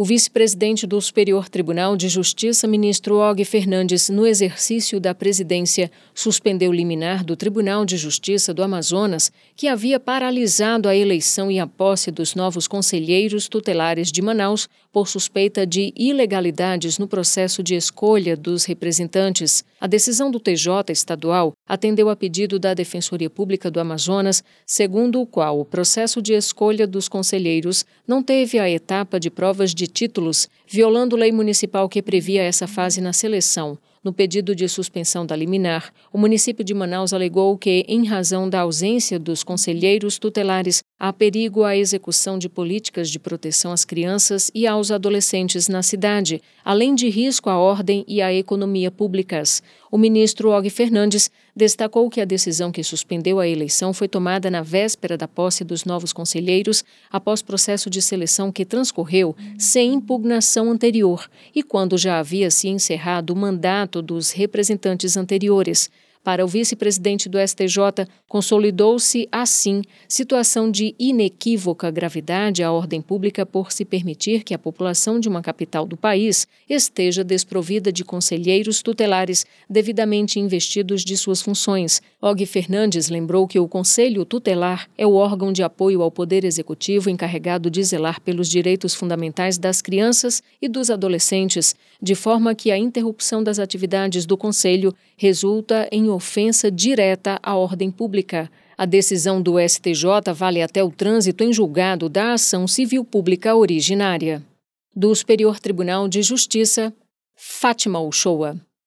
O vice-presidente do Superior Tribunal de Justiça, ministro Og Fernandes, no exercício da presidência, suspendeu liminar do Tribunal de Justiça do Amazonas, que havia paralisado a eleição e a posse dos novos conselheiros tutelares de Manaus por suspeita de ilegalidades no processo de escolha dos representantes. A decisão do TJ estadual atendeu a pedido da Defensoria Pública do Amazonas, segundo o qual o processo de escolha dos conselheiros não teve a etapa de provas de títulos, violando lei municipal que previa essa fase na seleção. No pedido de suspensão da liminar, o município de Manaus alegou que, em razão da ausência dos conselheiros tutelares, há perigo à execução de políticas de proteção às crianças e aos adolescentes na cidade, além de risco à ordem e à economia públicas. O ministro Og Fernandes destacou que a decisão que suspendeu a eleição foi tomada na véspera da posse dos novos conselheiros, após processo de seleção que transcorreu sem impugnação anterior e quando já havia se encerrado o mandato dos representantes anteriores. Para o vice-presidente do STJ, consolidou-se, assim, situação de inequívoca gravidade à ordem pública por se permitir que a população de uma capital do país esteja desprovida de conselheiros tutelares devidamente investidos de suas funções. Og Fernandes lembrou que o Conselho Tutelar é o órgão de apoio ao Poder Executivo encarregado de zelar pelos direitos fundamentais das crianças e dos adolescentes, de forma que a interrupção das atividades do Conselho resulta em ofensa direta à ordem pública. A decisão do STJ vale até o trânsito em julgado da ação civil pública originária. Do Superior Tribunal de Justiça, Fátima Uchoa.